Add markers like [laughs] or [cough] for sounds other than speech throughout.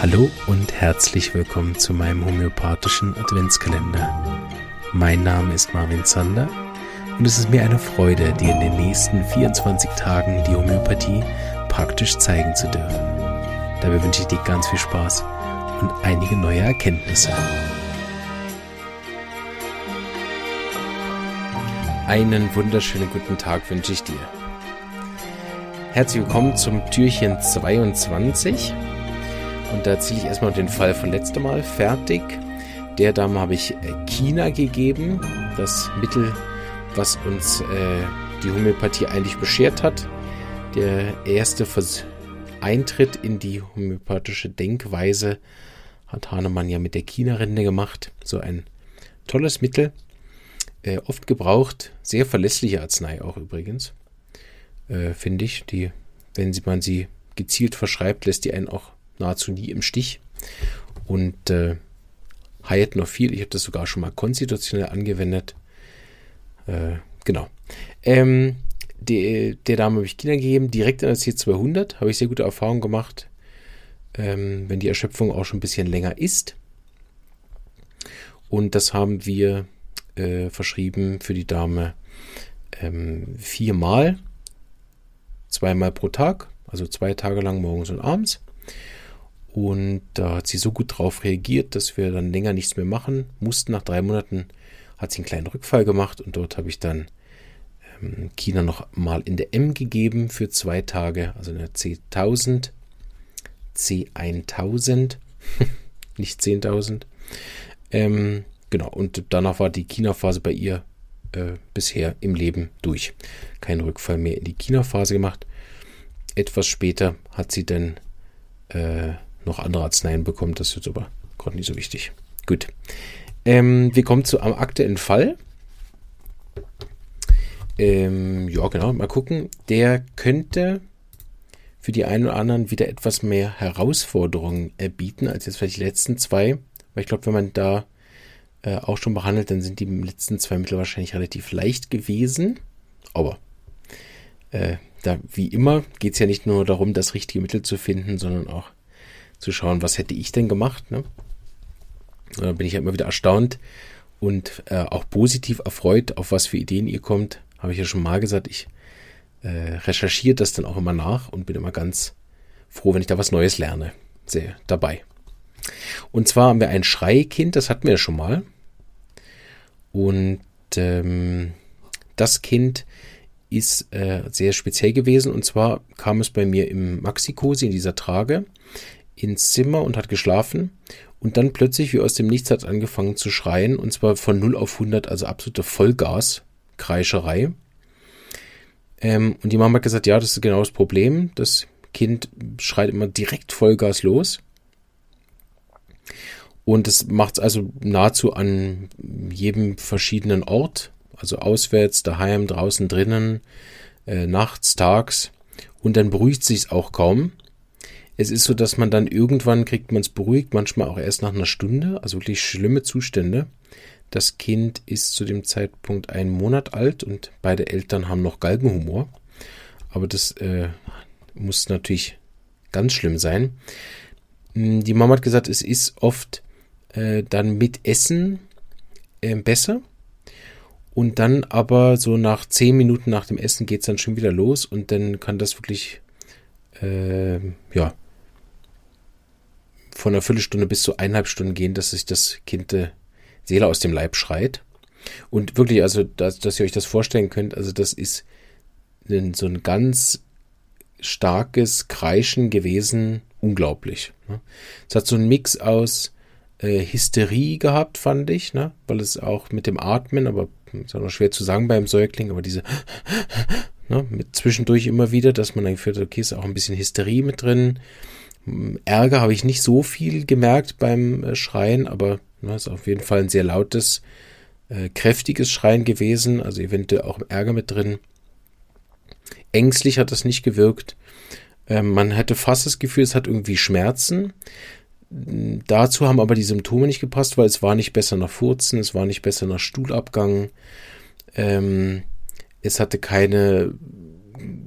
Hallo und herzlich willkommen zu meinem homöopathischen Adventskalender. Mein Name ist Marvin Zander und es ist mir eine Freude, dir in den nächsten 24 Tagen die Homöopathie praktisch zeigen zu dürfen. Dabei wünsche ich dir ganz viel Spaß und einige neue Erkenntnisse. Einen wunderschönen guten Tag wünsche ich dir. Herzlich willkommen zum Türchen 22. Und da erzähle ich erstmal den Fall von letztem Mal fertig. Der Dame habe ich äh, China gegeben, das Mittel, was uns äh, die Homöopathie eigentlich beschert hat. Der erste Vers Eintritt in die homöopathische Denkweise hat Hahnemann ja mit der China-Rinde gemacht. So ein tolles Mittel, äh, oft gebraucht, sehr verlässliche Arznei auch übrigens, äh, finde ich. Die, wenn sie, man sie gezielt verschreibt, lässt die einen auch nahezu nie im Stich. Und äh, heilt noch viel. Ich habe das sogar schon mal konstitutionell angewendet. Äh, genau. Ähm, die, der Dame habe ich Kinder gegeben, direkt an der C200. Habe ich sehr gute Erfahrungen gemacht, ähm, wenn die Erschöpfung auch schon ein bisschen länger ist. Und das haben wir äh, verschrieben für die Dame ähm, viermal, zweimal pro Tag, also zwei Tage lang morgens und abends. Und da hat sie so gut drauf reagiert, dass wir dann länger nichts mehr machen mussten. Nach drei Monaten hat sie einen kleinen Rückfall gemacht und dort habe ich dann ähm, China noch mal in der M gegeben für zwei Tage, also in der C1000, C1000, nicht 10.000. Ähm, genau, und danach war die China-Phase bei ihr äh, bisher im Leben durch. Kein Rückfall mehr in die China-Phase gemacht. Etwas später hat sie dann äh, noch andere Arzneien bekommt. Das ist jetzt aber gerade nicht so wichtig. Gut. Ähm, wir kommen zu am aktuellen Fall. Ähm, ja, genau, mal gucken. Der könnte für die einen oder anderen wieder etwas mehr Herausforderungen erbieten als jetzt vielleicht die letzten zwei. Weil ich glaube, wenn man da äh, auch schon behandelt, dann sind die letzten zwei Mittel wahrscheinlich relativ leicht gewesen. Aber äh, da, wie immer, geht es ja nicht nur darum, das richtige Mittel zu finden, sondern auch zu schauen, was hätte ich denn gemacht. Ne? Da bin ich ja immer wieder erstaunt und äh, auch positiv erfreut, auf was für Ideen ihr kommt. Habe ich ja schon mal gesagt, ich äh, recherchiere das dann auch immer nach und bin immer ganz froh, wenn ich da was Neues lerne. Sehr dabei. Und zwar haben wir ein Schreikind, das hatten wir ja schon mal. Und ähm, das Kind ist äh, sehr speziell gewesen. Und zwar kam es bei mir im Maxikosi in dieser Trage ins Zimmer und hat geschlafen. Und dann plötzlich, wie aus dem Nichts, hat angefangen zu schreien. Und zwar von 0 auf 100, also absolute Vollgas-Kreischerei. Ähm, und die Mama hat gesagt, ja, das ist genau das Problem. Das Kind schreit immer direkt Vollgas los. Und das macht es also nahezu an jedem verschiedenen Ort. Also auswärts, daheim, draußen, drinnen, äh, nachts, tags. Und dann beruhigt sich es auch kaum. Es ist so, dass man dann irgendwann kriegt man es beruhigt, manchmal auch erst nach einer Stunde, also wirklich schlimme Zustände. Das Kind ist zu dem Zeitpunkt einen Monat alt und beide Eltern haben noch Galgenhumor. Aber das äh, muss natürlich ganz schlimm sein. Hm, die Mama hat gesagt, es ist oft äh, dann mit Essen äh, besser. Und dann aber so nach zehn Minuten nach dem Essen geht es dann schon wieder los und dann kann das wirklich äh, ja von einer Viertelstunde bis zu eineinhalb Stunden gehen, dass sich das Kind äh, Seele aus dem Leib schreit. Und wirklich, also, dass, dass ihr euch das vorstellen könnt, also das ist so ein ganz starkes Kreischen gewesen, unglaublich. Ne? Es hat so einen Mix aus äh, Hysterie gehabt, fand ich, ne? weil es auch mit dem Atmen, aber ist auch noch schwer zu sagen beim Säugling, aber diese [laughs] ne? mit zwischendurch immer wieder, dass man dann geführt hat, okay, ist auch ein bisschen Hysterie mit drin, Ärger habe ich nicht so viel gemerkt beim äh, Schreien, aber ne, ist auf jeden Fall ein sehr lautes, äh, kräftiges Schreien gewesen, also eventuell auch Ärger mit drin. Ängstlich hat das nicht gewirkt. Ähm, man hätte fast das Gefühl, es hat irgendwie Schmerzen. Dazu haben aber die Symptome nicht gepasst, weil es war nicht besser nach Furzen, es war nicht besser nach Stuhlabgang. Ähm, es hatte keine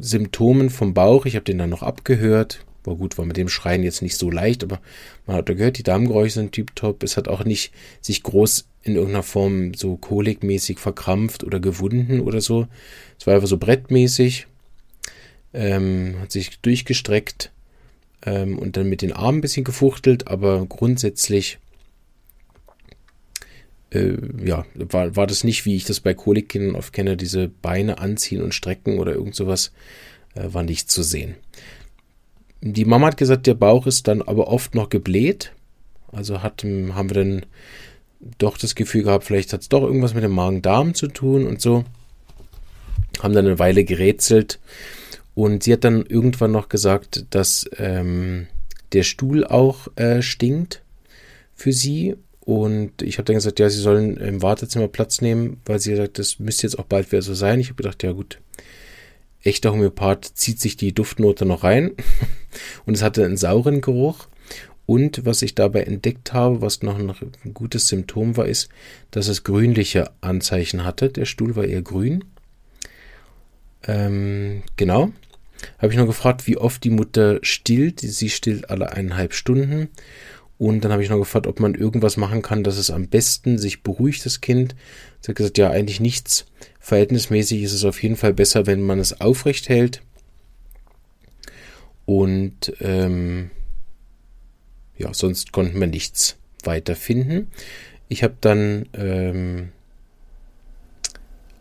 Symptomen vom Bauch. Ich habe den dann noch abgehört War gut, war mit dem Schreien jetzt nicht so leicht, aber man hat gehört, die Darmgeräusche sind tiptop. Es hat auch nicht sich groß in irgendeiner Form so kolikmäßig verkrampft oder gewunden oder so. Es war einfach so brettmäßig, ähm, hat sich durchgestreckt ähm, und dann mit den Armen ein bisschen gefuchtelt, aber grundsätzlich äh, ja, war, war das nicht, wie ich das bei Kolikkindern oft kenne, diese Beine anziehen und strecken oder irgend sowas, äh, war nicht zu sehen. Die Mama hat gesagt, der Bauch ist dann aber oft noch gebläht. Also hat, haben wir dann doch das Gefühl gehabt, vielleicht hat es doch irgendwas mit dem Magen-Darm zu tun und so. Haben dann eine Weile gerätselt. Und sie hat dann irgendwann noch gesagt, dass ähm, der Stuhl auch äh, stinkt für sie. Und ich habe dann gesagt, ja, sie sollen im Wartezimmer Platz nehmen, weil sie gesagt, das müsste jetzt auch bald wieder so sein. Ich habe gedacht, ja gut, echter Homöopath zieht sich die Duftnote noch rein [laughs] und es hatte einen sauren Geruch. Und was ich dabei entdeckt habe, was noch ein gutes Symptom war, ist, dass es grünliche Anzeichen hatte. Der Stuhl war eher grün. Ähm, genau. Habe ich noch gefragt, wie oft die Mutter stillt. Sie stillt alle eineinhalb Stunden. Und dann habe ich noch gefragt, ob man irgendwas machen kann, dass es am besten sich beruhigt, das Kind. Sie hat gesagt, ja, eigentlich nichts. Verhältnismäßig ist es auf jeden Fall besser, wenn man es aufrecht hält. Und ähm, ja, sonst konnten wir nichts weiter finden. Ich habe dann ähm,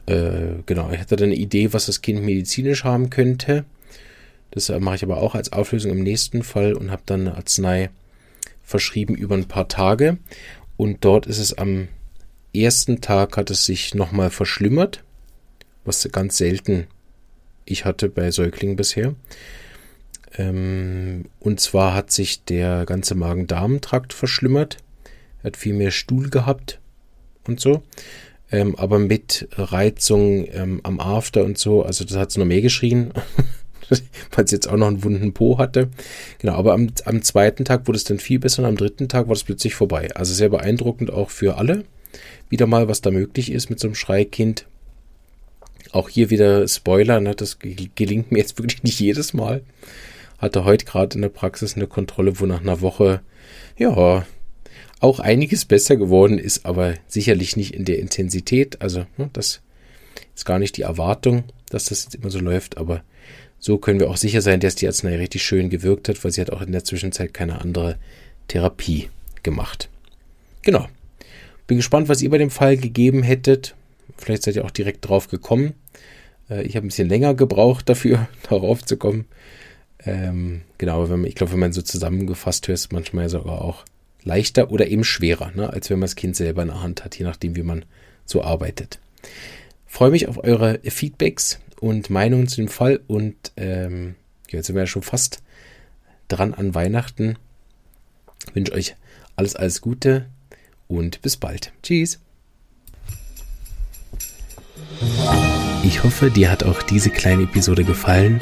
äh, genau, ich hatte dann eine Idee, was das Kind medizinisch haben könnte. Das äh, mache ich aber auch als Auflösung im nächsten Fall und habe dann eine Arznei verschrieben über ein paar Tage. Und dort ist es am ersten Tag hat es sich nochmal verschlimmert, was ganz selten ich hatte bei Säuglingen bisher. Ähm, und zwar hat sich der ganze Magen-Darm-Trakt verschlimmert. Er hat viel mehr Stuhl gehabt und so. Ähm, aber mit Reizung ähm, am After und so, also das hat es noch mehr geschrien. [laughs] weil es jetzt auch noch einen wunden Po hatte. Genau, aber am, am zweiten Tag wurde es dann viel besser und am dritten Tag war es plötzlich vorbei. Also sehr beeindruckend auch für alle. Wieder mal, was da möglich ist mit so einem Schreikind. Auch hier wieder Spoiler, ne, das gelingt mir jetzt wirklich nicht jedes Mal. Hatte heute gerade in der Praxis eine Kontrolle, wo nach einer Woche, ja, auch einiges besser geworden ist, aber sicherlich nicht in der Intensität. Also, ne, das ist gar nicht die Erwartung, dass das jetzt immer so läuft, aber so können wir auch sicher sein, dass die Arznei richtig schön gewirkt hat, weil sie hat auch in der Zwischenzeit keine andere Therapie gemacht. Genau. Bin gespannt, was ihr bei dem Fall gegeben hättet. Vielleicht seid ihr auch direkt drauf gekommen. Äh, ich habe ein bisschen länger gebraucht dafür, [laughs] darauf zu kommen. Ähm, genau, wenn man, ich glaube, wenn man so zusammengefasst hört, ist manchmal sogar auch leichter oder eben schwerer, ne, als wenn man das Kind selber in der Hand hat, je nachdem, wie man so arbeitet. Freue mich auf eure Feedbacks und Meinungen zu dem Fall. Und ähm, jetzt sind wir ja schon fast dran an Weihnachten. Ich wünsche euch alles, alles Gute und bis bald. Tschüss. Ich hoffe, dir hat auch diese kleine Episode gefallen